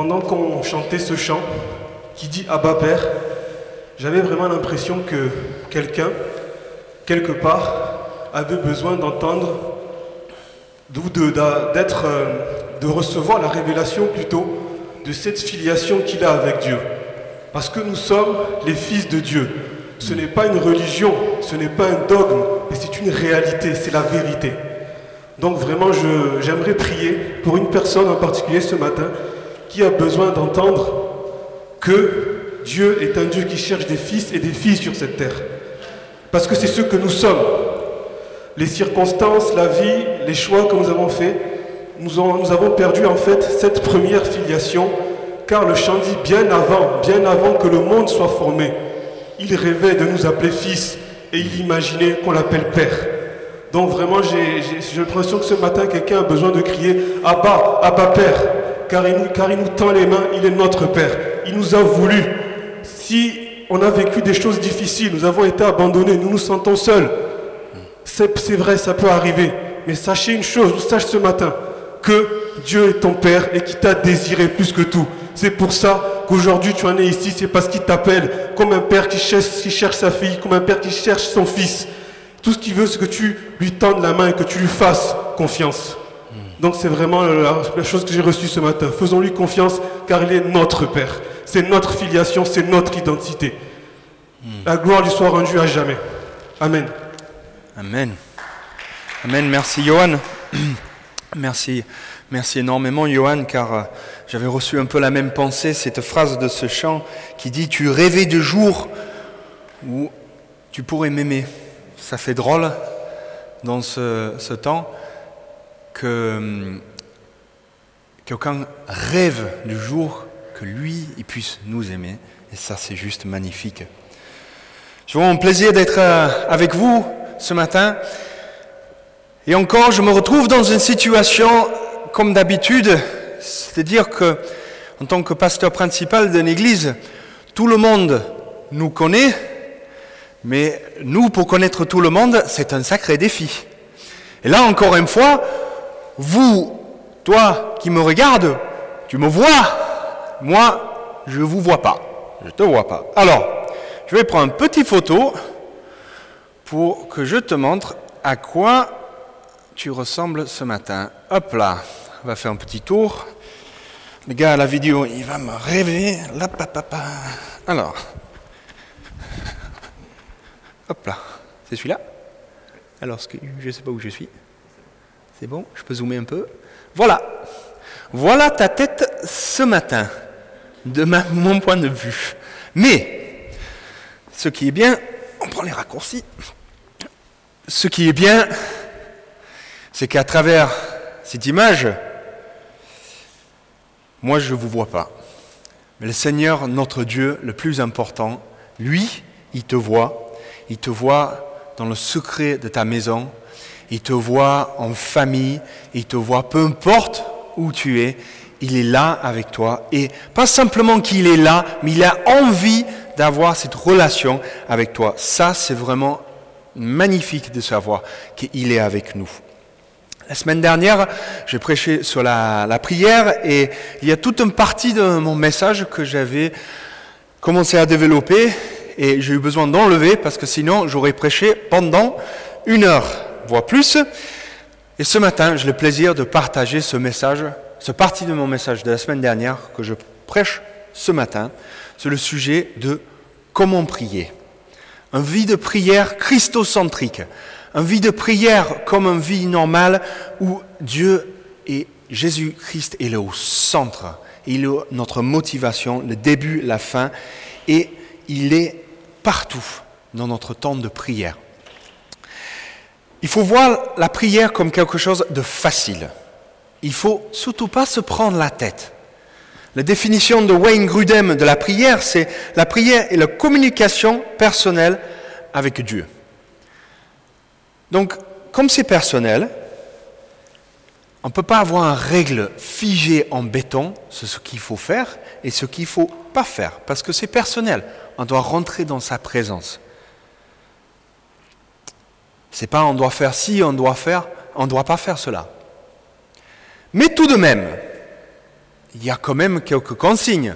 pendant qu'on chantait ce chant qui dit Abba Père, j'avais vraiment l'impression que quelqu'un, quelque part, avait besoin d'entendre, d'être, euh, de recevoir la révélation plutôt de cette filiation qu'il a avec Dieu. Parce que nous sommes les fils de Dieu. Ce n'est pas une religion, ce n'est pas un dogme, mais c'est une réalité, c'est la vérité. Donc vraiment, j'aimerais prier pour une personne en particulier ce matin qui a besoin d'entendre que Dieu est un Dieu qui cherche des fils et des filles sur cette terre. Parce que c'est ce que nous sommes. Les circonstances, la vie, les choix que nous avons faits, nous, avons perdu en fait cette première filiation, car le chant dit bien avant, bien avant que le monde soit formé. Il rêvait de nous appeler fils et il imaginait qu'on l'appelle père. Donc vraiment, j'ai l'impression que ce matin, quelqu'un a besoin de crier Abba, Abba Père, car il, nous, tend les mains, il est notre Père. Il nous a voulu. Si on a vécu des choses difficiles, nous avons été abandonnés, nous nous sentons seuls, c'est vrai, ça peut arriver. Mais sachez une chose, sache ce matin, que Dieu est ton Père et qu'il t'a désiré plus que tout. C'est pour ça qu'aujourd'hui tu en es ici, c'est parce qu'il t'appelle comme un père qui cherche, qui cherche sa fille, comme un père qui cherche son fils. Tout ce qu'il veut, c'est que tu lui tendes la main et que tu lui fasses confiance. Donc c'est vraiment la, chose que j'ai reçue ce matin. Faisons-lui confiance car il est notre Père. C'est notre filiation, c'est notre identité. La gloire lui soit rendue à jamais. Amen. Amen. Amen. Merci Johan. Merci. Merci énormément Johan car euh, j'avais reçu un peu la même pensée, cette phrase de ce chant qui dit Tu rêvais de jour où tu pourrais m'aimer. Ça fait drôle dans ce, temps que hum, qu'aucun rêve du jour que lui, il puisse nous aimer. Et ça, c'est juste magnifique. Je vraiment mon plaisir d'être euh, avec vous ce matin. Et encore, je me retrouve dans une situation comme d'habitude, c'est-à-dire que, en tant que pasteur principal d'une église, tout le monde nous connaît, mais nous, pour connaître tout le monde, c'est un sacré défi. Et là, encore une fois, vous, toi qui me regardes, tu me vois, moi, je ne vous vois pas. Je ne te vois pas. Alors, je vais prendre une petite photo pour que je te montre à quoi tu ressembles ce matin. Hop là, on va faire un petit tour. Le gars la vidéo, il va me rêver. Là, papa. Alors, Hop là, c'est celui-là? Alors, je ne sais pas où je suis. C'est bon, je peux zoomer un peu. Voilà. Voilà ta tête ce matin, de mon point de vue. Mais, ce qui est bien, on prend les raccourcis. Ce qui est bien, c'est qu'à travers cette image, moi je ne vous vois pas. Mais le Seigneur, notre Dieu, le plus important, lui, il te voit il te voit dans le secret de ta maison, il te voit en famille, il te voit peu importe où tu es, il est là avec toi. Et pas simplement qu'il est là, mais il a envie d'avoir cette relation avec toi. Ça, c'est vraiment magnifique de savoir qu'il est avec nous. La semaine dernière, j'ai prêché sur la, la, prière et il y a toute une partie de mon message que j'avais commencé à développer et j'ai eu besoin d'enlever parce que sinon j'aurais prêché pendant une heure, voire plus. Et ce matin, j'ai le plaisir de partager ce message, ce partie de mon message de la semaine dernière que je prêche ce matin sur le sujet de comment prier. Un vie de prière christocentrique, un vie de prière comme une vie normale où Dieu et Jésus-Christ est au centre. Il est notre motivation, le début, la fin, et il est partout dans notre temps de prière. Il faut voir la prière comme quelque chose de facile. Il faut surtout pas se prendre la tête. La définition de Wayne Grudem de la prière, c'est la prière est la communication personnelle avec Dieu. Donc, comme c'est personnel, on ne peut pas avoir une règle figée en béton sur ce qu'il faut faire et ce qu'il ne faut pas faire, parce que c'est personnel on doit rentrer dans sa présence. C'est pas on doit faire ci, on doit faire, on ne doit pas faire cela. Mais tout de même, il y a quand même quelques consignes.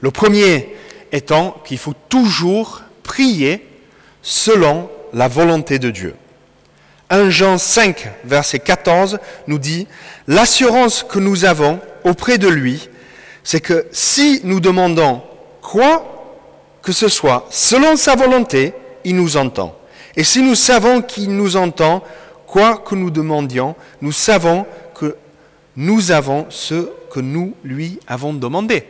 Le premier étant qu'il faut toujours prier selon la volonté de Dieu. 1 Jean 5, verset 14 nous dit, L'assurance que nous avons auprès de lui, c'est que si nous demandons quoi que ce soit selon sa volonté, il nous entend. Et si nous savons qu'il nous entend, quoi que nous demandions, nous savons que nous avons ce que nous lui avons demandé.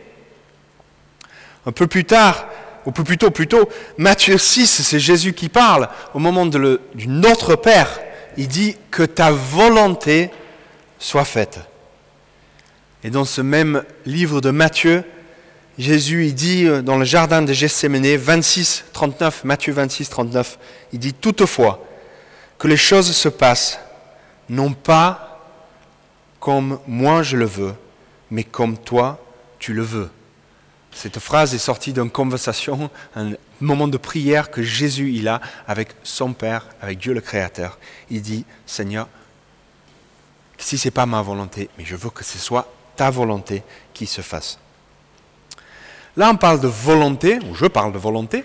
Un peu plus tard, ou plus plutôt, plutôt, Matthieu 6, c'est Jésus qui parle, au moment du Notre Père, il dit que ta volonté soit faite. Et dans ce même livre de Matthieu, Jésus, il dit euh, dans le jardin de Gethsémane, 26, 39, Matthieu 26, 39, il dit toutefois que les choses se passent non pas comme moi je le veux, mais comme toi tu le veux. Cette phrase est sortie d'une conversation, un moment de prière que Jésus il a avec son Père, avec Dieu le Créateur. Il dit, Seigneur, si ce n'est pas ma volonté, mais je veux que ce soit ta volonté qui se fasse. Là, on parle de volonté, ou je parle de volonté.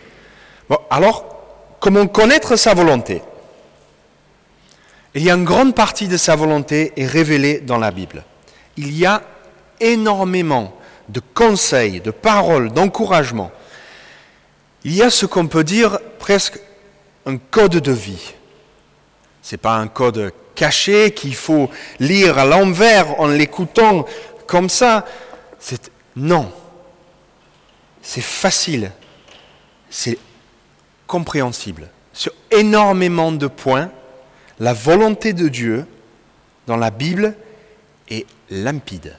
Bon, alors, comment connaître sa volonté? Il y a une grande partie de sa volonté est révélée dans la Bible. Il y a énormément de conseils, de paroles, d'encouragement. Il y a ce qu'on peut dire presque un code de vie. Ce n'est pas un code caché qu'il faut lire à l'envers en l'écoutant comme ça. Non. C'est facile. C'est compréhensible. Sur énormément de points, la volonté de Dieu dans la Bible est limpide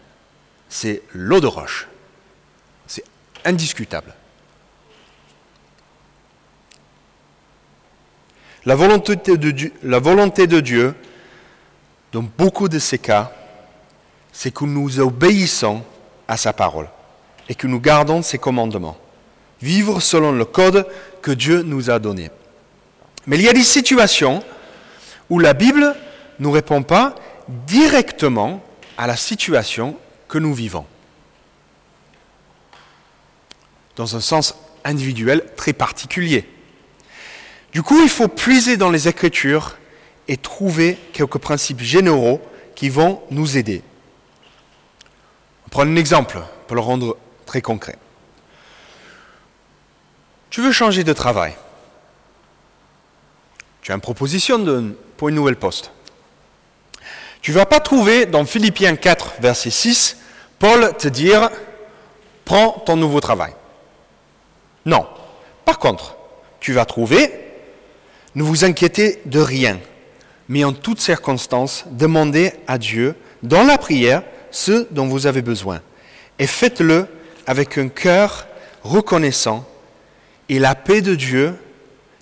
c'est l'eau de roche. C'est indiscutable. La volonté, de Dieu, dans beaucoup de ces cas, c'est que nous obéissons à sa parole et que nous gardons ses commandements. Vivre selon le code que Dieu nous a donné. Mais il y a des situations où la Bible ne répond pas directement à la situation que nous vivons. Dans un sens individuel très particulier. Du coup, il faut puiser dans les Écritures et trouver quelques principes généraux qui vont nous aider. On prend un exemple pour le rendre très concret. Tu veux changer de travail? Tu as une proposition pour une nouvelle poste. Tu ne vas pas trouver dans Philippiens 4, verset 6, Paul te dire, prends ton nouveau travail. Non. Par contre, tu vas trouver, ne vous inquiétez de rien, mais en toutes circonstances, demandez à Dieu, dans la prière, ce dont vous avez besoin. Et faites-le avec un cœur reconnaissant, et la paix de Dieu,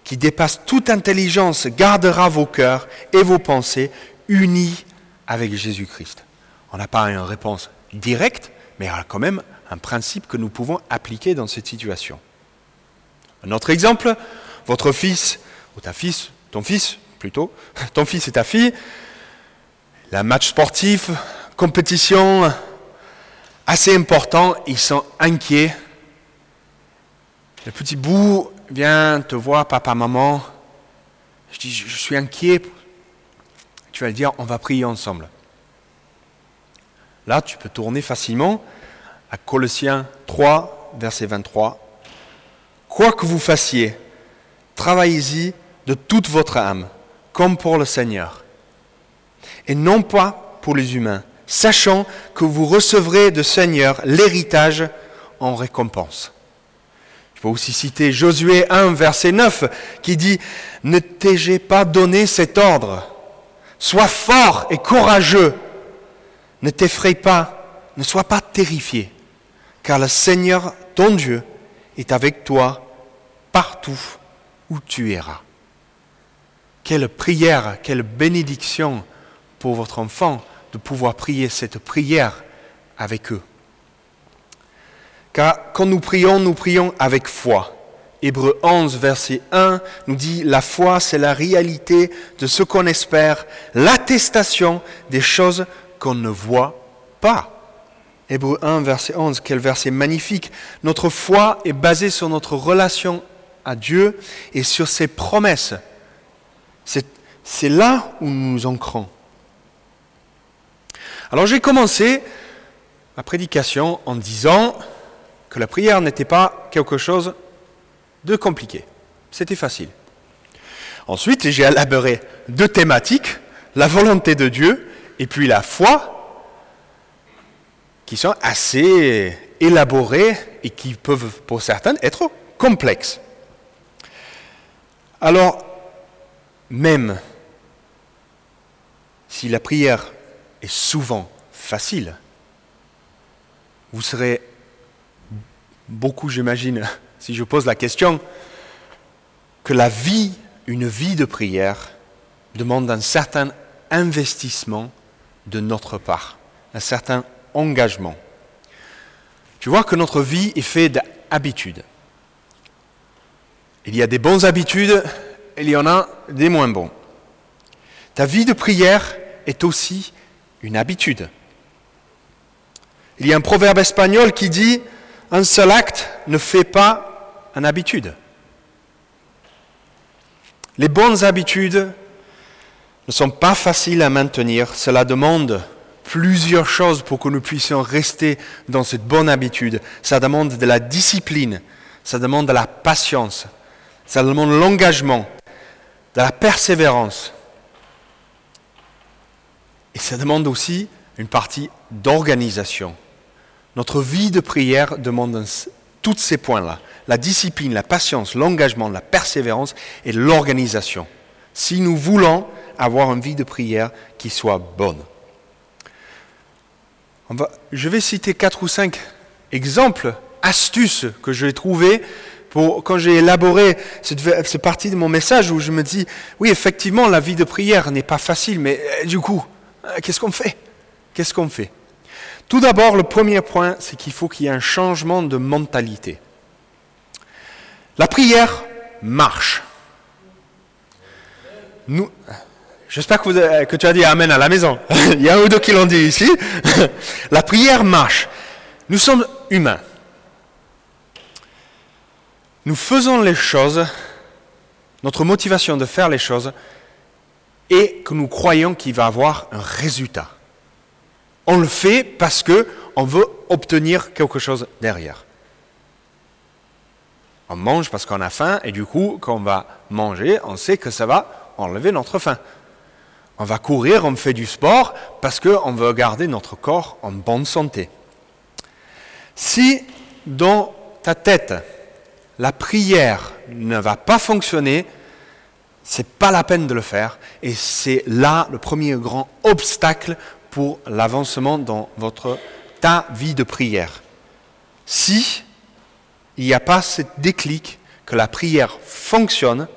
qui dépasse toute intelligence, gardera vos cœurs et vos pensées unis avec Jésus-Christ. On n'a pas une réponse directe, mais il y a quand même un principe que nous pouvons appliquer dans cette situation. Un autre exemple, votre fils, ou ta fils, ton fils plutôt, ton fils et ta fille, la match sportif, compétition assez important, ils sont inquiets. Le petit bout vient te voir, papa, maman. Je dis, je suis inquiet tu vas le dire, on va prier ensemble. Là, tu peux tourner facilement à Colossiens 3, verset 23. Quoi que vous fassiez, travaillez-y de toute votre âme, comme pour le Seigneur, et non pas pour les humains, sachant que vous recevrez de Seigneur l'héritage en récompense. Je peux aussi citer Josué 1, verset 9, qui dit, Ne t'ai-je pas donné cet ordre? Sois fort et courageux. Ne t'effraie pas, ne sois pas terrifié, car le Seigneur, ton Dieu, est avec toi partout où tu iras. Quelle prière, quelle bénédiction pour votre enfant de pouvoir prier cette prière avec eux. Car quand nous prions, nous prions avec foi. Hébreu 11, verset 1 nous dit, la foi, c'est la réalité de ce qu'on espère, l'attestation des choses qu'on ne voit pas. Hébreu 1, verset 11, quel verset magnifique. Notre foi est basée sur notre relation à Dieu et sur ses promesses. C'est là où nous nous ancrons. Alors j'ai commencé ma prédication en disant que la prière n'était pas quelque chose de compliqué. C'était facile. Ensuite, j'ai élaboré deux thématiques, la volonté de Dieu et puis la foi, qui sont assez élaborées et qui peuvent, pour certaines, être complexes. Alors, même si la prière est souvent facile, vous serez beaucoup, j'imagine, si je pose la question, que la vie, une vie de prière, demande un certain investissement de notre part, un certain engagement. Tu vois que notre vie est faite d'habitudes. Il y a des bonnes habitudes, il y en a des moins bons. Ta vie de prière est aussi une habitude. Il y a un proverbe espagnol qui dit un seul acte ne fait pas une habitude. Les bonnes habitudes ne sont pas faciles à maintenir. Cela demande plusieurs choses pour que nous puissions rester dans cette bonne habitude. Ça demande de la discipline, ça demande de la patience, ça demande l'engagement, de la persévérance. Et ça demande aussi une partie d'organisation. Notre vie de prière demande tous ces points-là. La discipline, la patience, l'engagement, la persévérance et l'organisation. Si nous voulons avoir une vie de prière qui soit bonne. je vais citer quatre ou cinq exemples, astuces que j'ai trouvées pour, quand j'ai élaboré cette, partie de mon message où je me dis, oui, effectivement, la vie de prière n'est pas facile, mais euh, du coup, qu'est-ce qu'on fait? Qu'est-ce qu'on fait? Tout d'abord, le premier point, c'est qu'il faut qu'il y ait un changement de mentalité. La prière marche. Nous, j'espère que, que, tu as dit Amen à la maison. Il y a un ou deux qui l'ont dit ici. La prière marche. Nous sommes humains. Nous faisons les choses, notre motivation de faire les choses est que nous croyons qu'il va avoir un résultat. On le fait parce qu'on veut obtenir quelque chose derrière. On mange parce qu'on a faim et du coup, quand on va manger, on sait que ça va enlever notre faim. On va courir, on fait du sport parce qu'on veut garder notre corps en bonne santé. Si dans ta tête, la prière ne va pas fonctionner, c'est pas la peine de le faire et c'est là le premier grand obstacle pour l'avancement dans votre ta vie de prière. Si il n'y a pas ce déclic que la prière fonctionne,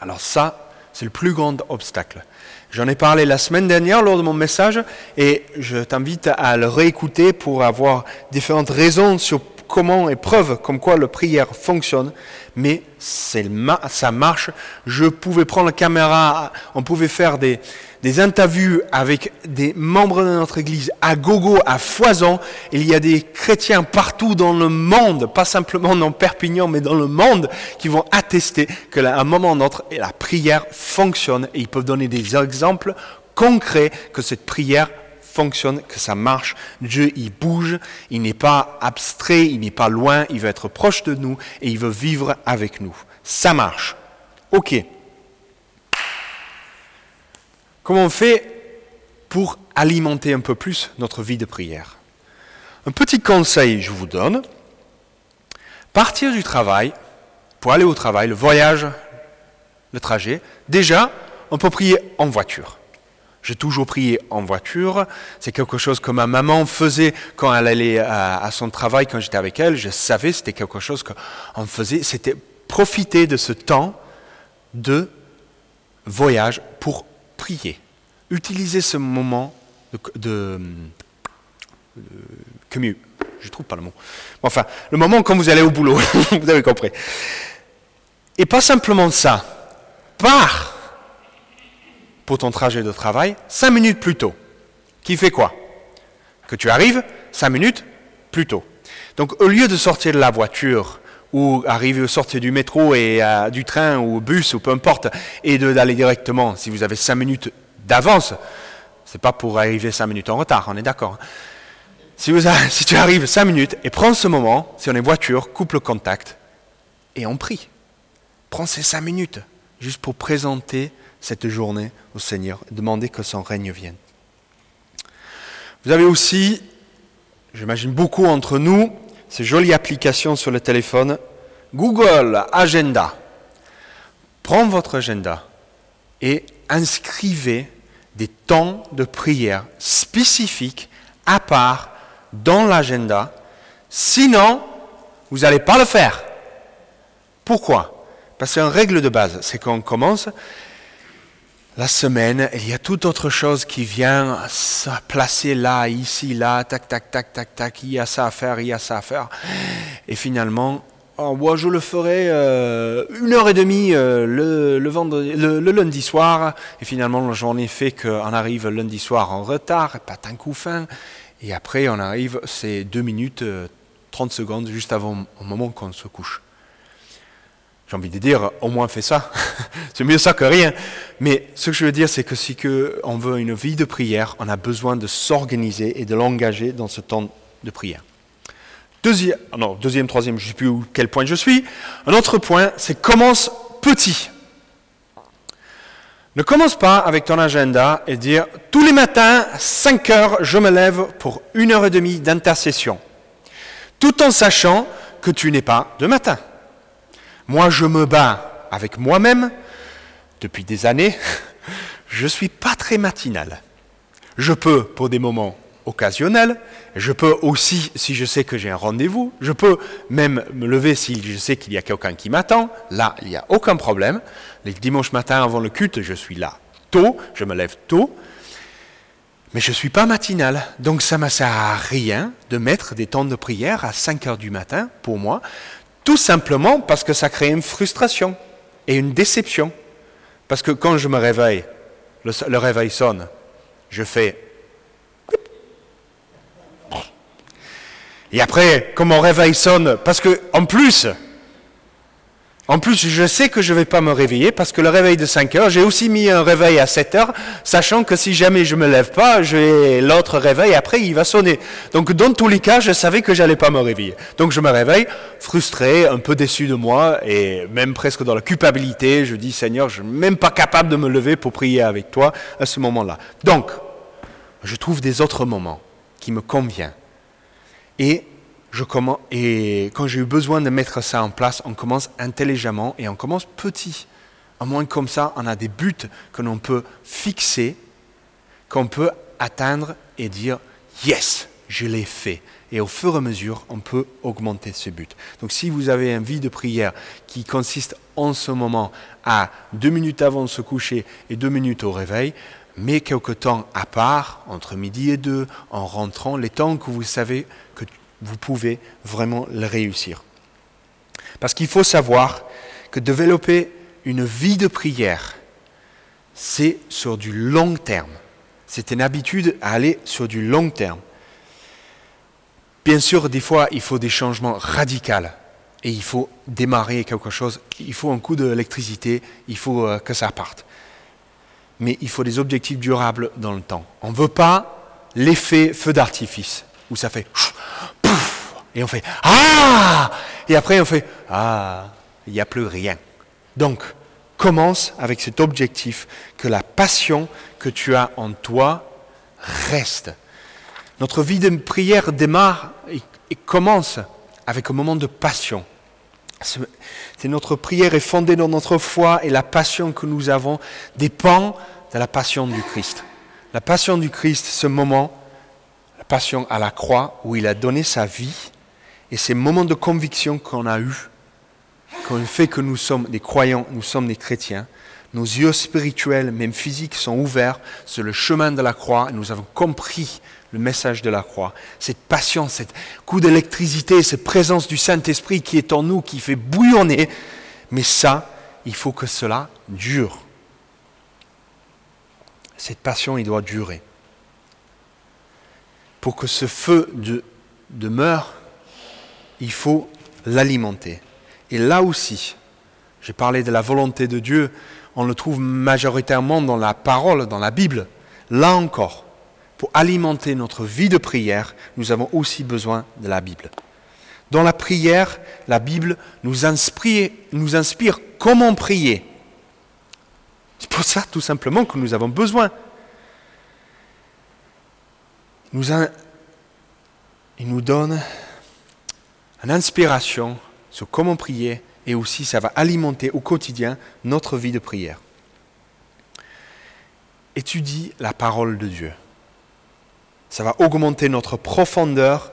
alors ça, c'est le plus grand obstacle. J'en ai parlé la semaine dernière lors de mon message et je t'invite à le réécouter pour avoir différentes raisons sur comment et preuves comme quoi la prière fonctionne. Mais ça marche. Je pouvais prendre la caméra, on pouvait faire des, interviews avec des membres de notre Église à gogo, à foison. Il y a des chrétiens partout dans le monde, pas simplement dans Perpignan, mais dans le monde, qui vont attester qu'à un moment ou autre, la prière fonctionne et ils peuvent donner des exemples concrets que cette prière fonctionne, que ça marche. Dieu, il bouge, il n'est pas abstrait, il n'est pas loin, il veut être proche de nous et il veut vivre avec nous. Ça marche. Ok. Comment on fait pour alimenter un peu plus notre vie de prière? Un petit conseil, je vous donne. Partir du travail, pour aller au travail, le voyage, le trajet, déjà, on peut prier en voiture. J'ai toujours prié en voiture. C'est quelque chose que ma maman faisait quand elle allait à, son travail, quand j'étais avec elle. Je savais, c'était quelque chose qu'on faisait. C'était profiter de ce temps de voyage pour prier. Utilisez ce moment de, de, commute. Je trouve pas le mot. Enfin, le moment quand vous allez au boulot, vous avez compris. Et pas simplement ça. Pars pour ton trajet de travail cinq minutes plus tôt. Qui fait quoi? Que tu arrives cinq minutes plus tôt. Donc au lieu de sortir de la voiture ou arriver au sortir du métro et euh, du train ou bus ou peu importe, et d'aller directement, si vous avez cinq minutes d'avance, c'est pas pour arriver cinq minutes en retard, on est d'accord. Hein. Si, si tu arrives cinq minutes et prends ce moment, si on est voiture, coupe le contact et on prie. Prends ces cinq minutes juste pour présenter cette journée au Seigneur, demander que son règne vienne. Vous avez aussi, j'imagine beaucoup entre nous, ces jolies applications sur le téléphone, Google Agenda. Prends votre agenda et inscrivez des temps de prière spécifiques à part dans l'agenda. Sinon, vous n'allez pas le faire. Pourquoi? Parce qu'une règle de base, c'est qu'on commence la semaine, il y a toute autre chose qui vient se placer là, ici, là, tac, tac, tac, tac, tac, il y a ça à faire, il y a ça à faire. Et finalement, oh, moi, je le ferai euh, une heure et demie euh, le, lundi soir. Et finalement, la journée fait qu'on arrive lundi soir en retard, pas tant coup fin. Et après, on arrive, c'est deux minutes, 30 euh, secondes, juste avant au moment qu'on se couche j'ai envie de dire, au moins fais ça. c'est mieux ça que rien. Mais ce que je veux dire, c'est que si on veut une vie de prière, on a besoin de s'organiser et de l'engager dans ce temps de prière. Deuxième, non, deuxième, troisième, je ne sais plus où, quel point je suis. Un autre point, c'est commence petit. Ne commence pas avec ton agenda et dire tous les matins, 5 heures, je me lève pour une heure et demie d'intercession. Tout en sachant que tu n'es pas de matin. Moi, je me bats avec moi-même depuis des années. Je ne suis pas très matinal. Je peux, pour des moments occasionnels, je peux aussi, si je sais que j'ai un rendez-vous, je peux même me lever si je sais qu'il y a quelqu'un qui m'attend. Là, il n'y a aucun problème. Les dimanches matin avant le culte, je suis là tôt, je me lève tôt. Mais je ne suis pas matinal, donc ça ne me sert à rien de mettre des temps de prière à 5 heures du matin pour moi. Tout simplement parce que ça crée une frustration et une déception. Parce que quand je me réveille, le, réveil sonne, je fais... Et après, quand mon réveil sonne, parce que en plus, en plus, je sais que je ne vais pas me réveiller parce que le réveil de 5 heures, j'ai aussi mis un réveil à 7 heures, sachant que si jamais je ne me lève pas, j'ai l'autre réveil, après il va sonner. Donc dans tous les cas, je savais que j'allais pas me réveiller. Donc je me réveille, frustré, un peu déçu de moi, et même presque dans la culpabilité, je dis Seigneur, je ne suis même pas capable de me lever pour prier avec toi à ce moment-là. Donc, je trouve des autres moments qui me conviennent. Et je commence, et quand j'ai eu besoin de mettre ça en place, on commence intelligemment et on commence petit. Au moins comme ça, on a des buts que l'on peut fixer, qu'on peut atteindre et dire yes, je l'ai fait. Et au fur et à mesure, on peut augmenter ce but. Donc si vous avez une vie de prière qui consiste en ce moment à deux minutes avant de se coucher et deux minutes au réveil, mais quelque temps à part, entre midi et deux, en rentrant, les temps que vous savez que vous pouvez vraiment le réussir. Parce qu'il faut savoir que développer une vie de prière, c'est sur du long terme. C'est une habitude à aller sur du long terme. Bien sûr, des fois, il faut des changements radicaux et il faut démarrer quelque chose. Il faut un coup d'électricité, il faut euh, que ça parte. Mais il faut des objectifs durables dans le temps. On ne veut pas l'effet feu d'artifice où ça fait et on fait Ah Et après on fait Ah, il n'y a plus rien. Donc, commence avec cet objectif que la passion que tu as en toi reste. Notre vie de prière démarre et, commence avec un moment de passion. C'est notre prière est fondée dans notre foi et la passion que nous avons dépend de la passion du Christ. La passion du Christ, ce moment passion à la croix où il a donné sa vie et ces moments de conviction qu'on a eus, qu'on fait que nous sommes des croyants, nous sommes des chrétiens, nos yeux spirituels, même physiques, sont ouverts sur le chemin de la croix nous avons compris le message de la croix. Cette passion, cette coup d'électricité, cette présence du Saint-Esprit qui est en nous, qui fait bouillonner. Mais ça, il faut que cela dure. Cette passion, il doit durer. pour que ce feu de, demeure, il faut l'alimenter. Et là aussi, j'ai parlé de la volonté de Dieu, on le trouve majoritairement dans la parole, dans la Bible. Là encore, pour alimenter notre vie de prière, nous avons aussi besoin de la Bible. Dans la prière, la Bible nous inspire, nous inspire comment prier. C'est pour ça tout simplement que nous avons besoin. Il nous donne une inspiration sur comment prier et aussi ça va alimenter au quotidien notre vie de prière. Étudie la parole de Dieu. Ça va augmenter notre profondeur,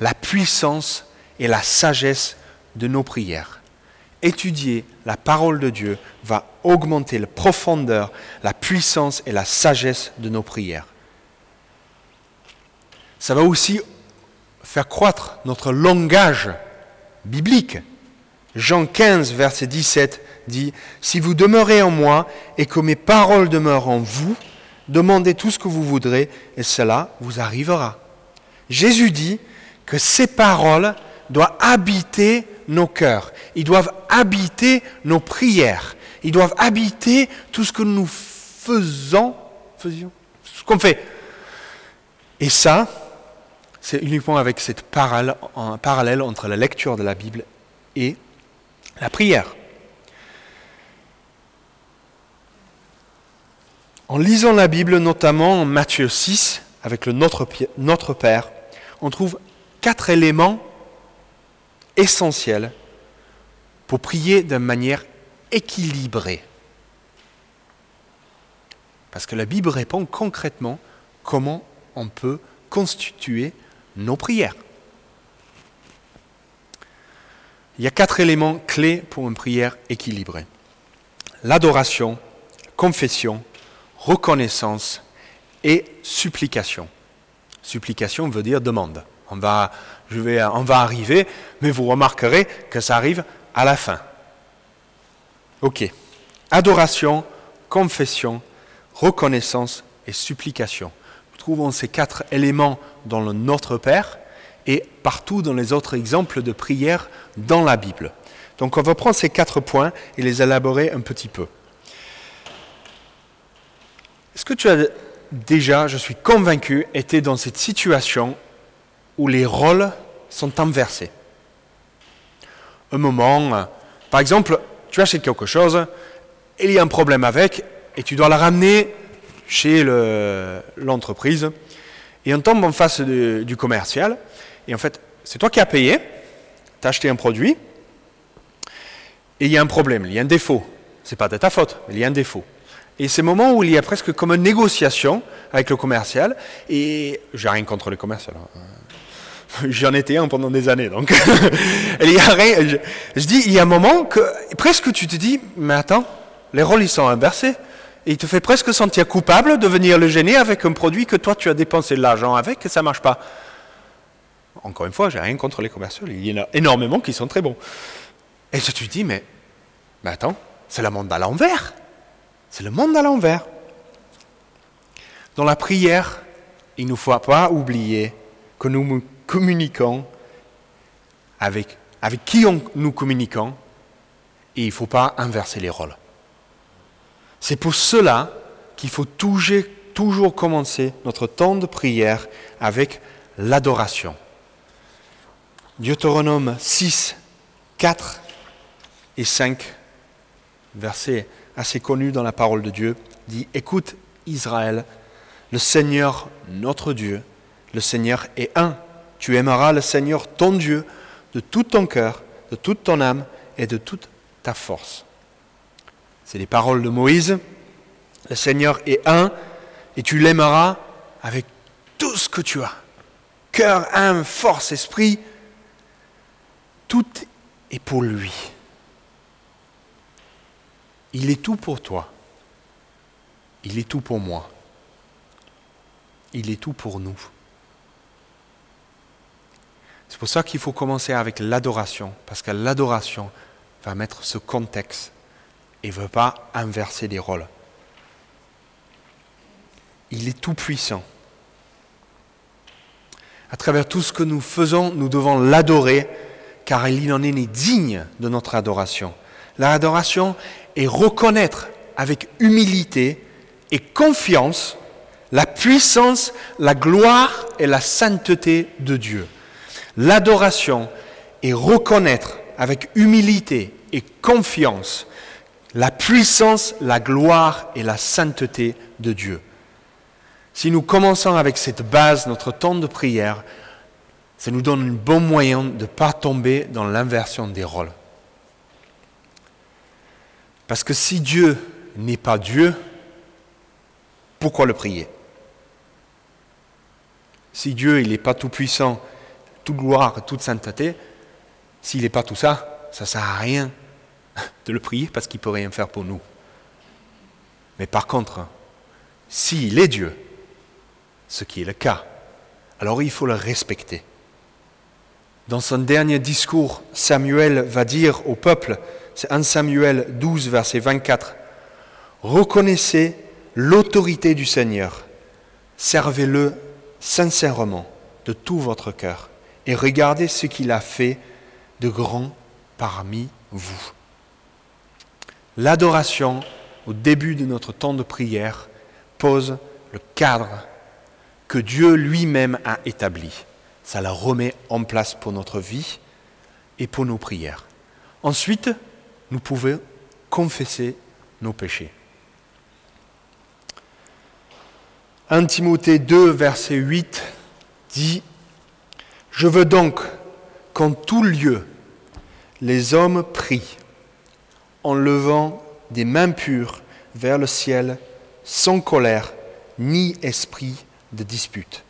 la puissance et la sagesse de nos prières. Étudier la parole de Dieu va augmenter la profondeur, la puissance et la sagesse de nos prières. Ça va aussi faire croître notre langage biblique. Jean 15, verset 17 dit, Si vous demeurez en moi et que mes paroles demeurent en vous, demandez tout ce que vous voudrez et cela vous arrivera. Jésus dit que ces paroles doivent habiter nos cœurs, ils doivent habiter nos prières, ils doivent habiter tout ce que nous faisons, faisions, ce qu'on fait. Et ça, c'est uniquement avec cette parallèle, entre la lecture de la Bible et la prière. En lisant la Bible, notamment en Matthieu 6, avec le Notre, Notre Père, on trouve quatre éléments essentiels pour prier de manière équilibrée. Parce que la Bible répond concrètement comment on peut constituer nos prières. Il y a quatre éléments clés pour une prière équilibrée. L'adoration, confession, reconnaissance et supplication. Supplication veut dire demande. On va, on va arriver, mais vous remarquerez que ça arrive à la fin. Ok. Adoration, confession, reconnaissance et supplication. Trouvons ces quatre éléments dans le Notre Père et partout dans les autres exemples de prière dans la Bible. Donc on va prendre ces quatre points et les élaborer un petit peu. Est-ce que tu as déjà, je suis convaincu, été dans cette situation où les rôles sont inversés? Un moment, par exemple, tu achètes quelque chose, il y a un problème avec, et tu dois la ramener chez l'entreprise, et on tombe en face du commercial, et en fait, c'est toi qui as payé, tu as acheté un produit, et il y a un problème, il y a un défaut. Ce n'est pas de ta faute, mais il y a un défaut. Et c'est moment où il y a presque comme une négociation avec le commercial, et j'ai rien contre le commercial. Hein. J'en étais un pendant des années, donc. il y a rien, je, dis, il y a un moment que presque tu te dis, mais attends, les rôles ils sont inversés. Et il te fait presque sentir coupable de venir le gêner avec un produit que toi tu as dépensé de l'argent avec et ça marche pas. Encore une fois, j'ai rien contre les commerciaux, il y en a énormément qui sont très bons. Et tu te dis, mais, mais attends, c'est le monde à l'envers. C'est le monde à l'envers. Dans la prière, il ne faut pas oublier que nous communiquons avec, avec qui nous communiquons et il ne faut pas inverser les rôles. C'est pour cela qu'il faut toujours, commencer notre temps de prière avec l'adoration. Deutéronome 6, 4 et 5, versets assez connus dans la parole de Dieu, dit Écoute Israël, le Seigneur notre Dieu, le Seigneur est un. Tu aimeras le Seigneur ton Dieu de tout ton cœur, de toute ton âme et de toute ta force. C'est les paroles de Moïse. Le Seigneur est un et tu l'aimeras avec tout ce que tu as. Cœur, âme, force, esprit, tout est pour lui. Il est tout pour toi. Il est tout pour moi. Il est tout pour nous. C'est pour ça qu'il faut commencer avec l'adoration, parce que l'adoration va mettre ce contexte et ne veut pas inverser les rôles. Il est tout puissant. À travers tout ce que nous faisons, nous devons l'adorer, car il en est digne de notre adoration. L'adoration est reconnaître avec humilité et confiance la puissance, la gloire et la sainteté de Dieu. L'adoration est reconnaître avec humilité et confiance la puissance, la gloire et la sainteté de Dieu. Si nous commençons avec cette base, notre temps de prière, ça nous donne un bon moyen de ne pas tomber dans l'inversion des rôles. Parce que si Dieu n'est pas Dieu, pourquoi le prier? Si Dieu n'est pas tout puissant, toute gloire, toute sainteté, s'il n'est pas tout ça, ça ne sert à rien de le prier parce qu'il ne peut rien faire pour nous. Mais par contre, s'il est Dieu, ce qui est le cas, alors il faut le respecter. Dans son dernier discours, Samuel va dire au peuple, c'est 1 Samuel 12, verset 24, Reconnaissez l'autorité du Seigneur, servez-le sincèrement de tout votre cœur, et regardez ce qu'il a fait de grand parmi vous. L'adoration au début de notre temps de prière pose le cadre que Dieu lui-même a établi. Ça la remet en place pour notre vie et pour nos prières. Ensuite, nous pouvons confesser nos péchés. 1 Timothée 2, verset 8 dit, Je veux donc qu'en tout lieu, les hommes prient en levant des mains pures vers le ciel, sans colère ni esprit de dispute.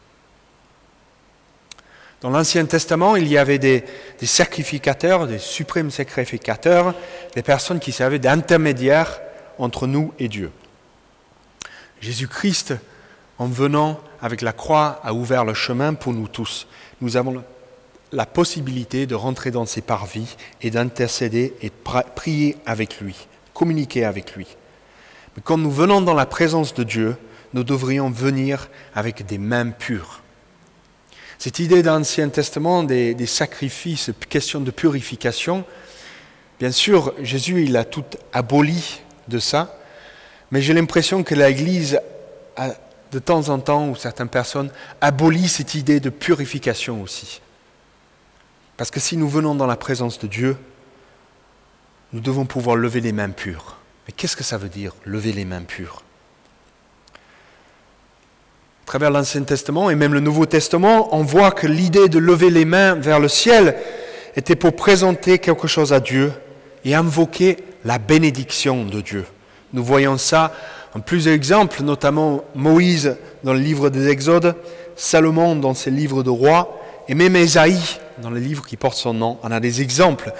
Dans l'Ancien Testament, il y avait des, sacrificateurs, des suprêmes sacrificateurs, des personnes qui servaient d'intermédiaires entre nous et Dieu. Jésus-Christ, en venant avec la croix, a ouvert le chemin pour nous tous. Nous avons la possibilité de rentrer dans ses parvis et d'intercéder et prier avec lui, communiquer avec lui. Mais quand nous venons dans la présence de Dieu, nous devrions venir avec des mains pures. Cette idée d'Ancien Testament, des, sacrifices, question de purification, bien sûr, Jésus, il a tout aboli de ça, mais j'ai l'impression que l'Église, de temps en temps, ou certaines personnes, abolit cette idée de purification aussi. Parce que si nous venons dans la présence de Dieu, nous devons pouvoir lever les mains pures. Mais qu'est-ce que ça veut dire, lever les mains pures? À travers l'Ancien Testament et même le Nouveau Testament, on voit que l'idée de lever les mains vers le ciel était pour présenter quelque chose à Dieu et invoquer la bénédiction de Dieu. Nous voyons ça en plusieurs exemples, notamment Moïse dans le livre des Exodes, Salomon dans ses livres de rois, et même Esaïe dans le livre qui porte son nom, on a des exemples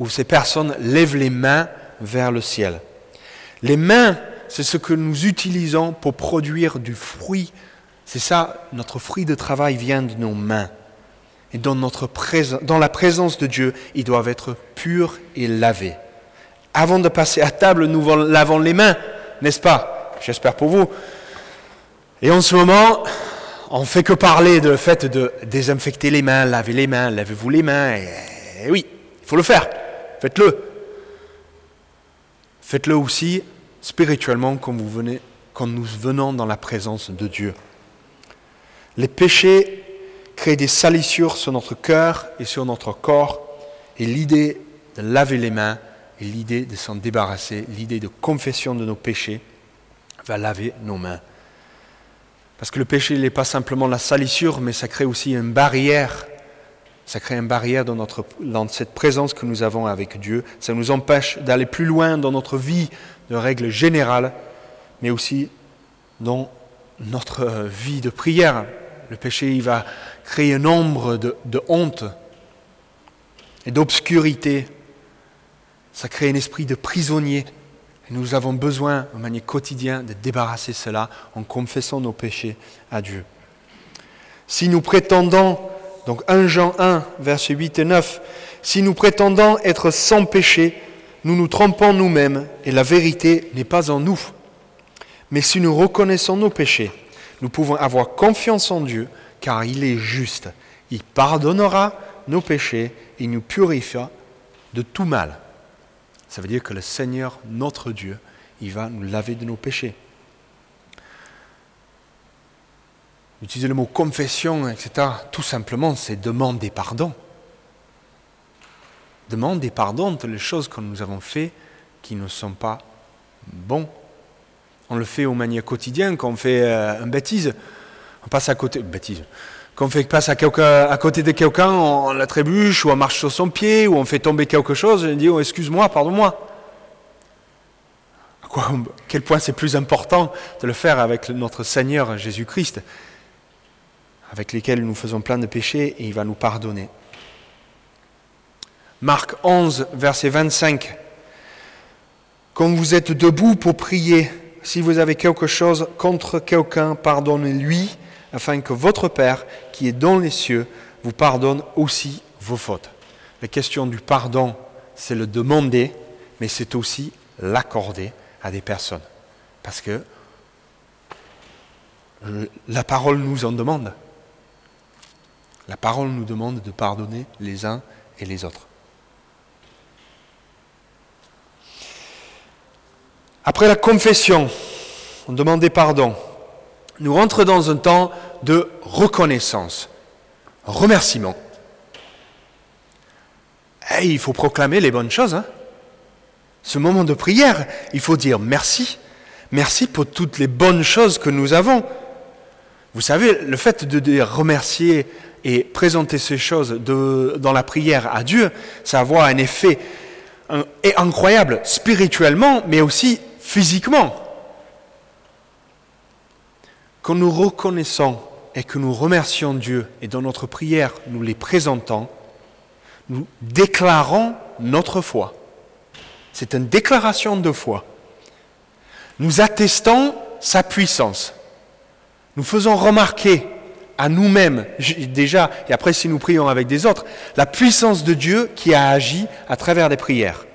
où ces personnes lèvent les mains vers le ciel. Les mains, c'est ce que nous utilisons pour produire du fruit. C'est ça, notre fruit de travail vient de nos mains. Et dans, notre dans la présence de Dieu, ils doivent être purs et lavés. Avant de passer à table, nous lavons les mains, n'est-ce pas? J'espère pour vous. Et en ce moment, on ne fait que parler de fait de désinfecter les mains, laver les mains, lavez-vous les mains. Et, oui, il faut le faire. Faites-le. Faites-le aussi spirituellement vous venez, quand nous venons dans la présence de Dieu. Les péchés créent des salissures sur notre cœur et sur notre corps. Et l'idée de laver les mains et l'idée de s'en débarrasser, l'idée de confession de nos péchés va laver nos mains. Parce que le péché n'est pas simplement la salissure, mais ça crée aussi une barrière. Ça crée une barrière dans, cette présence que nous avons avec Dieu. Ça nous empêche d'aller plus loin dans notre vie de règles générales, mais aussi dans notre vie de prière. Le péché, il va créer un ombre de honte et d'obscurité. Ça crée un esprit de prisonnier nous avons besoin, de manière quotidienne, de débarrasser cela en confessant nos péchés à Dieu. Si nous prétendons, donc 1 Jean 1, versets 8 et 9, si nous prétendons être sans péché, nous nous trompons nous-mêmes et la vérité n'est pas en nous. Mais si nous reconnaissons nos péchés, nous pouvons avoir confiance en Dieu car il est juste Il pardonnera nos péchés, il nous purifiera de tout mal. Ça veut dire que le Seigneur, notre Dieu, il va nous laver de nos péchés. Utiliser le mot confession, etc., tout simplement, c'est demander pardon. Demander pardon de les choses que nous avons faites qui ne sont pas bons. On le fait au manière quotidienne, quand on fait euh, une bêtise, on passe à côté, bêtise, quand on fait passe à, à côté de quelqu'un, on, la trébuche, ou on marche sur son pied, ou on fait tomber quelque chose, on dit oh, excuse-moi, pardonne-moi. À quel point c'est plus important de le faire avec notre Seigneur Jésus-Christ, avec lequel nous faisons plein de péchés, et il va nous pardonner. Marc 11, verset 25. Quand vous êtes debout pour prier, si vous avez quelque chose contre quelqu'un, pardonnez-lui afin que votre Père, qui est dans les cieux, vous pardonne aussi vos fautes. La question du pardon, c'est le demander, mais c'est aussi l'accorder à des personnes. Parce que la parole nous en demande. La parole nous demande de pardonner les uns et les autres. Après la confession, on demandait pardon nous rentrons dans un temps de reconnaissance, remerciement. Et il faut proclamer les bonnes choses. Hein. Ce moment de prière, il faut dire merci. Merci pour toutes les bonnes choses que nous avons. Vous savez, le fait de dire remercier et présenter ces choses dans la prière à Dieu, ça va avoir un effet incroyable spirituellement, mais aussi physiquement. Quand nous reconnaissons et que nous remercions Dieu et dans notre prière nous les présentons, nous déclarons notre foi. C'est une déclaration de foi. Nous attestons sa puissance. Nous faisons remarquer à nous-mêmes, déjà, et après si nous prions avec des autres, la puissance de Dieu qui a agi à travers des prières.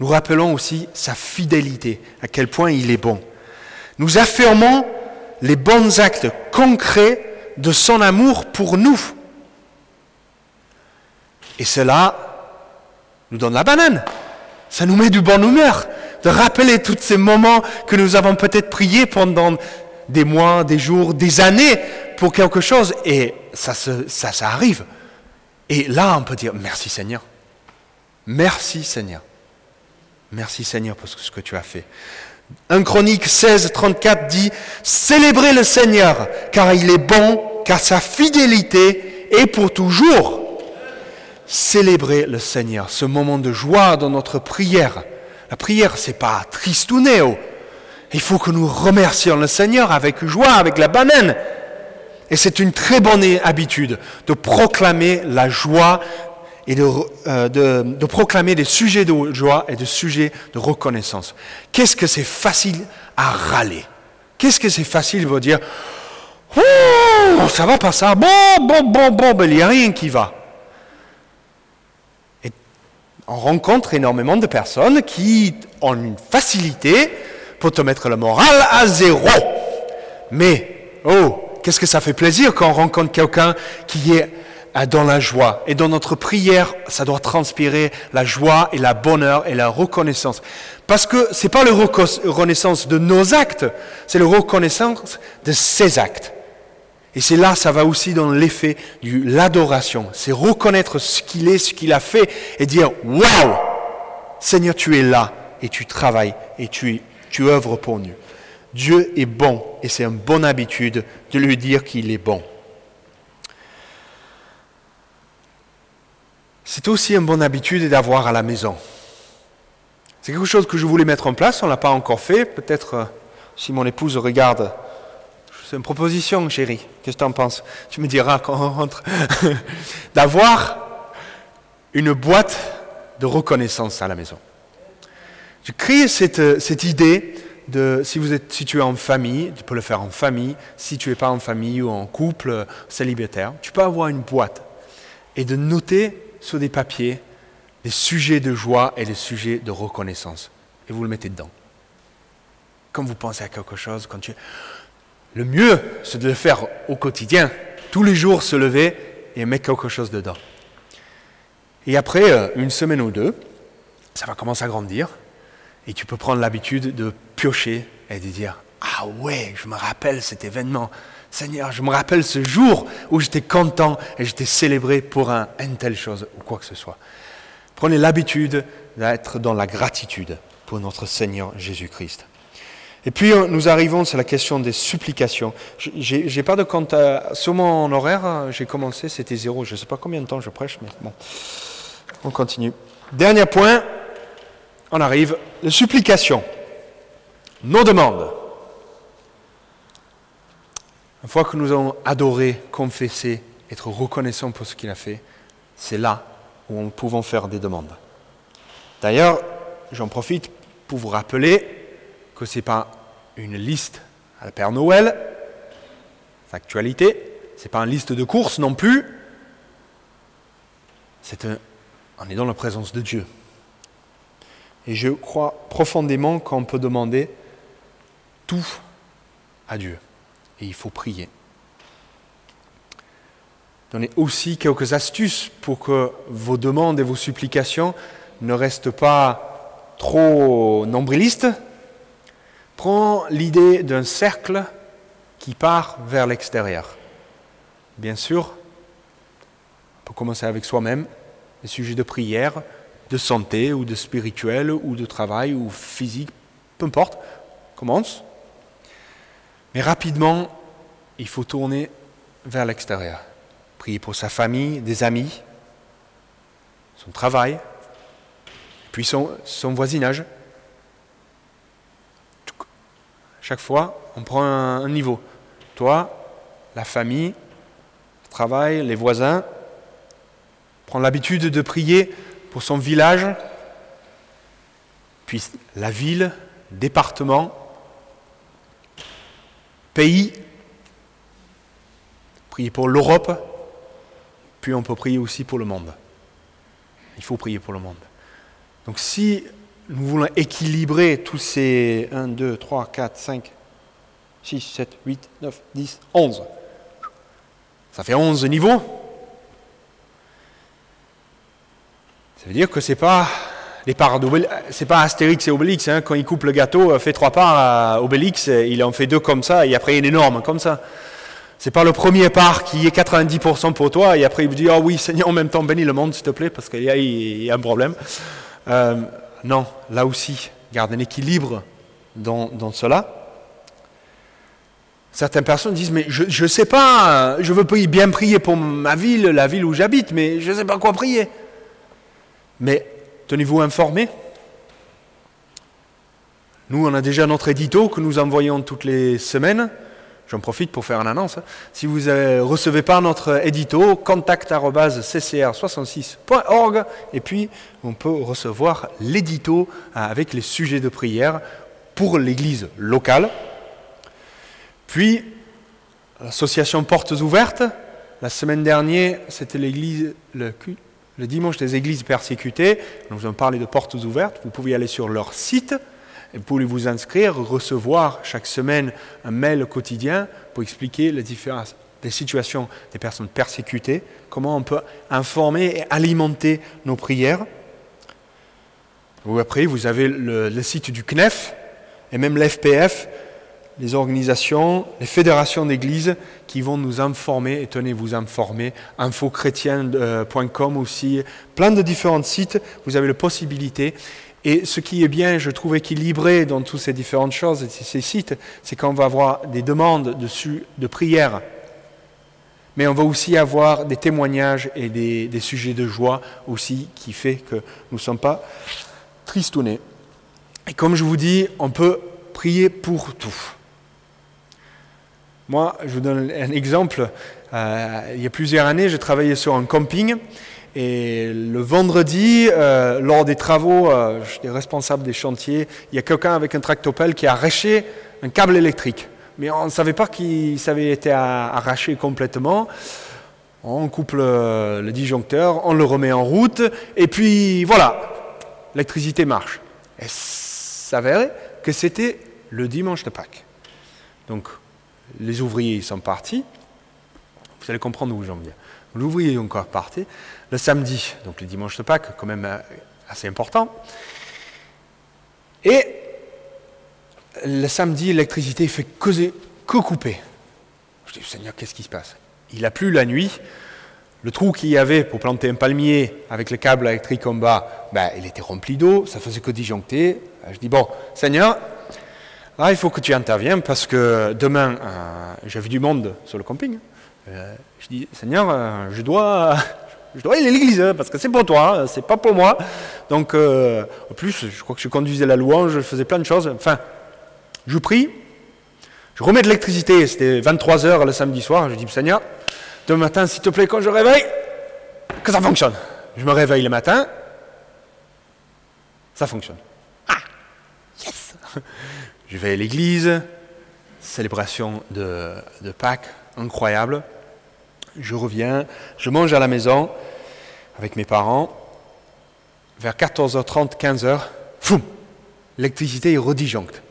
Nous rappelons aussi sa fidélité, à quel point il est bon. Nous affirmons les bons actes concrets de son amour pour nous. Et cela nous donne la banane. Ça nous met du bon humeur de rappeler tous ces moments que nous avons peut-être prié pendant des mois, des jours, des années pour quelque chose et ça, arrive. Et là, on peut dire merci Seigneur. Merci Seigneur. Merci Seigneur pour ce que tu as fait. 1 Chronique 16, 34 dit, Célébrez le Seigneur, car il est bon, car sa fidélité est pour toujours. Célébrez le Seigneur, ce moment de joie dans notre prière. La prière, c'est pas tristounéo. Il faut que nous remercions le Seigneur avec joie, avec la banane. Et c'est une très bonne habitude de proclamer la joie et euh, de, de, proclamer des sujets de joie et des sujets de reconnaissance. Qu'est-ce que c'est facile à râler? Qu'est-ce que c'est facile de dire oh, ça va pas ça, bon, bon, bon, bon, ben, il n'y a rien qui va. Et on rencontre énormément de personnes qui ont une facilité pour te mettre le moral à zéro. Mais, oh, qu'est-ce que ça fait plaisir quand on rencontre quelqu'un qui est dans la joie. Et dans notre prière, ça doit transpirer la joie et la bonheur et la reconnaissance. Parce que ce n'est pas la reconnaissance de nos actes, c'est la reconnaissance de ses actes. Et c'est là, ça va aussi dans l'effet de l'adoration. C'est reconnaître ce qu'il est, ce qu'il a fait et dire Waouh Seigneur, tu es là et tu travailles et tu, tu œuvres pour nous. Dieu est bon et c'est une bonne habitude de lui dire qu'il est bon. C'est aussi une bonne habitude d'avoir à la maison. C'est quelque chose que je voulais mettre en place, on ne l'a pas encore fait. Peut-être euh, si mon épouse regarde, c'est une proposition, chérie. Qu'est-ce que tu en penses? Tu me diras quand on rentre. D'avoir une boîte de reconnaissance à la maison. J'ai créé cette, euh, cette idée de, si, vous êtes, si tu es en famille, tu peux le faire en famille. Si tu n'es pas en famille ou en couple euh, célibataire, tu peux avoir une boîte et de noter sur des papiers des sujets de joie et des sujets de reconnaissance. Et vous le mettez dedans. Comme vous pensez à quelque chose, quand tu... le mieux, c'est de le faire au quotidien. Tous les jours, se lever et mettre quelque chose dedans. Et après euh, une semaine ou deux, ça va commencer à grandir et tu peux prendre l'habitude de piocher et de dire Ah ouais, je me rappelle cet événement. Seigneur, je me rappelle ce jour où j'étais content et j'étais célébré pour un, une telle chose ou quoi que ce soit. Prenez l'habitude d'être dans la gratitude pour notre Seigneur Jésus-Christ. Et puis euh, nous arrivons, c'est la question des supplications. J'ai pas de compte. sur mon horaire, euh, j'ai commencé, c'était zéro. Je ne sais pas combien de temps je prêche, mais bon. On continue. Dernier point, on arrive, les supplications. Nos demandes. Une fois que nous avons adoré, confessé, être reconnaissants pour ce qu'il a fait, c'est là où nous pouvons faire des demandes. D'ailleurs, j'en profite pour vous rappeler que ce n'est pas une liste à la Père Noël, actualité, ce n'est pas une liste de courses non plus, c'est un, on est dans la présence de Dieu. Et je crois profondément qu'on peut demander tout à Dieu et il faut prier. Donnez aussi quelques astuces pour que vos demandes et vos supplications ne restent pas trop nombrilistes. Prends l'idée d'un cercle qui part vers l'extérieur. Bien sûr, on peut commencer avec soi-même, les sujets de prière, de santé ou de spirituel ou de travail ou physique, peu importe, commence. Mais rapidement, il faut tourner vers l'extérieur. Prier pour sa famille, des amis, son travail, puis son, voisinage. Chaque fois, on prend un, niveau. Toi, la famille, le travail, les voisins. Prends l'habitude de prier pour son village, puis la ville, département, pays, prier pour l'Europe, puis on peut prier aussi pour le monde. Il faut prier pour le monde. Donc si nous voulons équilibrer tous ces 1, 2, 3, 4, 5, 6, 7, 8, 9, 10, 11, ça fait 11 niveaux. Ça veut dire que ce n'est pas les parts c'est pas Astérix et Obélix, hein. quand il coupe le gâteau, fait trois parts à Obélix, il en fait deux comme ça, et après une énorme comme ça. C'est pas le premier part qui est 90% pour toi, et après il vous dit, oh oui Seigneur, en même temps bénis le monde s'il te plaît, parce qu'il y, a un problème. Euh, non, là aussi, garde un équilibre dans, cela. Certaines personnes disent, mais je ne sais pas, je veux bien prier pour ma ville, la ville où j'habite, mais je ne sais pas quoi prier. Mais Tenez-vous informés. Nous, on a déjà notre édito que nous envoyons toutes les semaines. J'en profite pour faire une annonce. Hein. Si vous ne recevez pas notre édito, contact.ccr66.org et puis on peut recevoir l'édito avec les sujets de prière pour l'église locale. Puis, l'association Portes Ouvertes, la semaine dernière, c'était l'église, le culte le dimanche des églises persécutées. Nous avons parlé de portes ouvertes. Vous pouvez aller sur leur site et vous pouvez vous inscrire, recevoir chaque semaine un mail quotidien pour expliquer les différences situations des personnes persécutées, comment on peut informer et alimenter nos prières. Après, vous avez le site du CNEF et même l'FPF les organisations, les fédérations d'églises qui vont nous informer, et tenez vous informer, infochrétien.com aussi, plein de différents sites, vous avez la possibilité. Et ce qui est bien, je trouve, équilibré dans toutes ces différentes choses, ces sites, c'est qu'on va avoir des demandes de, de prière, mais on va aussi avoir des témoignages et des, des sujets de joie aussi, qui fait que nous ne sommes pas tristounés. Et comme je vous dis, on peut prier pour tout. Moi, je vous donne un exemple. Euh, il y a plusieurs années, je travaillais sur un camping. Et le vendredi, euh, lors des travaux, euh, j'étais responsable des chantiers, il y a quelqu'un avec un tractopelle qui a arraché un câble électrique. Mais on ne savait pas qu'il avait été arraché complètement. On coupe le, disjoncteur, on le remet en route, et puis voilà, l'électricité marche. Et s'avérait que c'était le dimanche de Pâques. Donc les ouvriers sont partis. Vous allez comprendre où j'en viens. l'ouvrier encore partait. Le samedi, donc le dimanche de Pâques, quand même euh, assez important. Et le samedi, l'électricité fait que, que couper. Je dis, Seigneur, qu'est-ce qui se passe? Il a plu la nuit. Le trou qu'il y avait pour planter un palmier avec le câble électrique en bas, ben, il était rempli d'eau, ça faisait que disjoncter. Je dis, bon, Seigneur, là, il faut que tu interviennes parce que demain, euh, j'ai vu du monde sur le camping. Euh, je dis, Seigneur, euh, je dois, je dois aller à l'église parce que c'est pour toi, c'est pas pour moi. Donc, en plus, je crois que je conduisais la louange, je faisais plein de choses. Enfin, je prie, je remets de l'électricité, c'était 23 h le samedi soir. Je dis, Seigneur, Demain matin, s'il te plaît, quand je réveille, que ça fonctionne. Je me réveille le matin, ça fonctionne. Ah, yes Je vais à l'église, célébration de, Pâques, incroyable. Je reviens, je mange à la maison avec mes parents. Vers 14h30, 15h, foum, l'électricité est redisjoncte.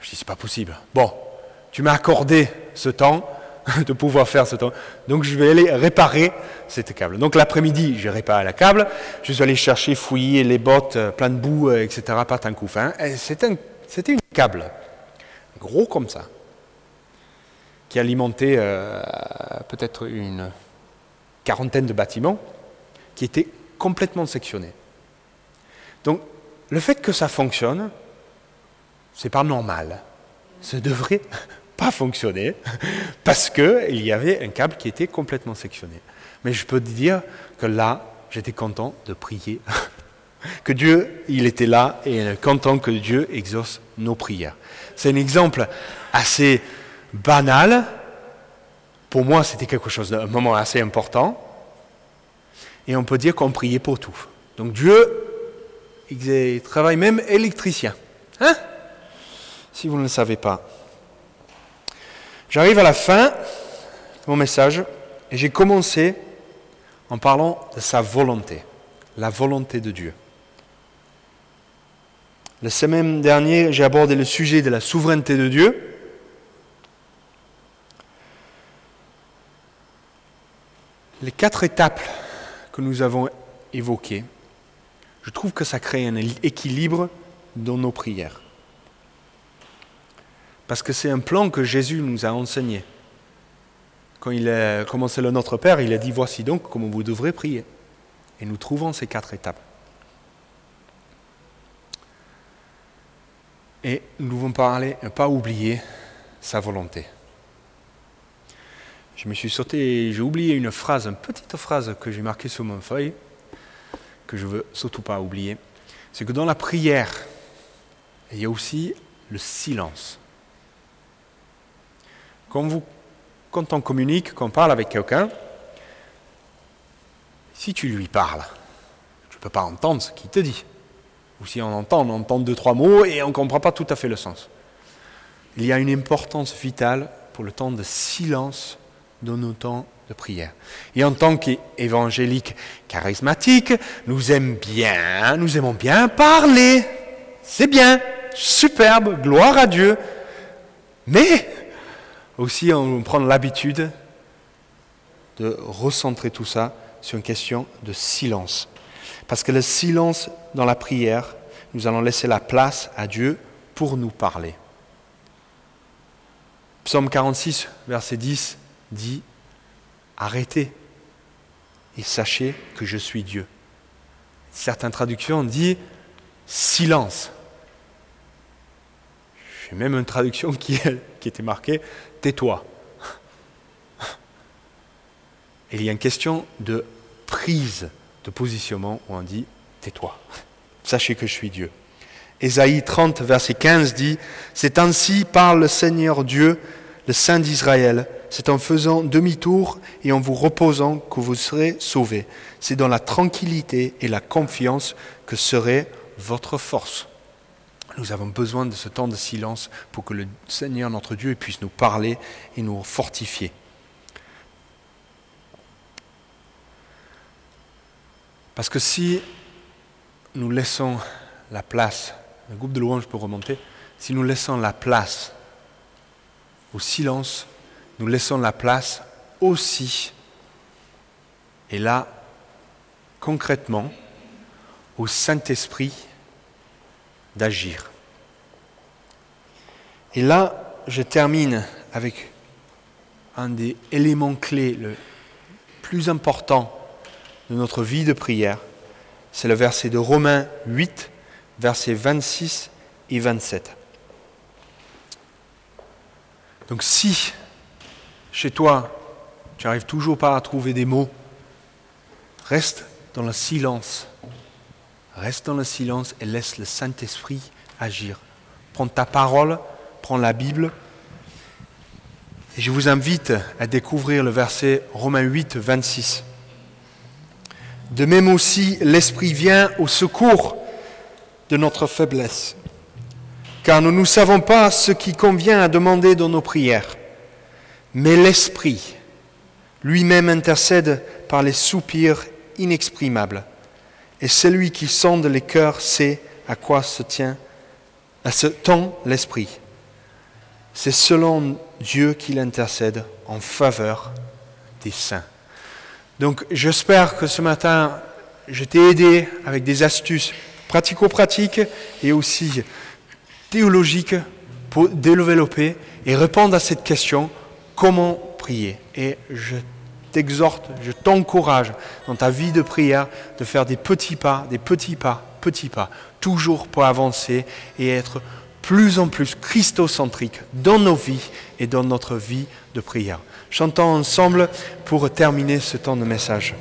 Je dis, c'est pas possible. Bon, tu m'as accordé ce temps, de pouvoir faire ce temps. Donc je vais aller réparer cette câble. Donc l'après-midi, j'ai réparé la câble. Je suis allé chercher, fouiller les bottes, euh, plein de boue, euh, etc. Pas un coup fin. C'était une câble, gros comme ça, qui alimentait euh, peut-être une quarantaine de bâtiments, qui étaient complètement sectionnés. Donc le fait que ça fonctionne, c'est pas normal. Ça devrait pas fonctionner parce qu'il y avait un câble qui était complètement sectionné. Mais je peux te dire que là, j'étais content de prier, que Dieu, il était là et content que Dieu exauce nos prières. C'est un exemple assez banal. Pour moi, c'était quelque chose d'un moment assez important. Et on peut dire qu'on priait pour tout. Donc Dieu, il travaille même électricien. Hein? Si vous ne le savez pas. J'arrive à la fin de mon message et j'ai commencé en parlant de sa volonté, la volonté de Dieu. La semaine dernière, j'ai abordé le sujet de la souveraineté de Dieu. Les quatre étapes que nous avons évoquées, je trouve que ça crée un équilibre dans nos prières. Parce que c'est un plan que Jésus nous a enseigné. Quand il a commencé le Notre Père, il a dit Voici donc comment vous devrez prier. Et nous trouvons ces quatre étapes. Et nous devons parler, ne pas oublier sa volonté. Je me suis sauté, j'ai oublié une phrase, une petite phrase que j'ai marquée sur mon feuille, que je ne veux surtout pas oublier. C'est que dans la prière, il y a aussi le silence. Quand, quand on communique, quand on parle avec quelqu'un, si tu lui parles, tu ne peux pas entendre ce qu'il te dit. Ou si on entend, on entend deux, trois mots et on ne comprend pas tout à fait le sens. Il y a une importance vitale pour le temps de silence dans nos temps de prière. Et en tant qu'évangélique charismatique, nous aimons bien, nous aimons bien parler. C'est bien, superbe, gloire à Dieu. Mais aussi on prend l'habitude de recentrer tout ça sur une question de silence. Parce que le silence dans la prière, nous allons laisser la place à Dieu pour nous parler. Psaume 46, verset 10 dit, Arrêtez et sachez que je suis Dieu. Certaines traductions disent silence. J'ai même une traduction qui, qui était marquée tais-toi. il y a une question de prise de positionnement où on dit tais-toi. Sachez que je suis Dieu. Ésaïe 30, verset 15 dit C'est ainsi parle le Seigneur Dieu, le Saint d'Israël. C'est en faisant demi-tour et en vous reposant que vous serez sauvés. C'est dans la tranquillité et la confiance que serait votre force. Nous avons besoin de ce temps de silence pour que le Seigneur, notre Dieu, puisse nous parler et nous fortifier. Parce que si nous laissons la place, le groupe de louanges peut remonter, si nous laissons la place au silence, nous laissons la place aussi Et là, concrètement, au Saint-Esprit d'agir. Et là, je termine avec un des éléments clés le plus important de notre vie de prière. C'est le verset de Romains 8, versets 26 et 27. Donc si chez toi, tu n'arrives toujours pas à trouver des mots, reste dans le silence. Reste dans le silence et laisse le Saint-Esprit agir. Prends ta parole, prends la Bible. Et je vous invite à découvrir le verset Romains 8, 26. De même aussi, l'Esprit vient au secours de notre faiblesse, car nous ne savons pas ce qui convient à demander dans nos prières, mais l'Esprit lui-même intercède par les soupirs inexprimables, et celui qui sonde les cœurs sait à quoi se tient, à ce temps l'Esprit. C'est selon Dieu qu'il intercède en faveur des saints. Donc j'espère que ce matin, je t'ai aidé avec des astuces pratico-pratiques et aussi théologiques pour développer et répondre à cette question, comment prier? Et je t'exhorte, je t'encourage dans ta vie de prière de faire des petits pas, des petits pas, petits pas, toujours pour avancer et être plus en plus christocentrique dans nos vies et dans notre vie de prière. Chantons ensemble pour terminer ce temps de message.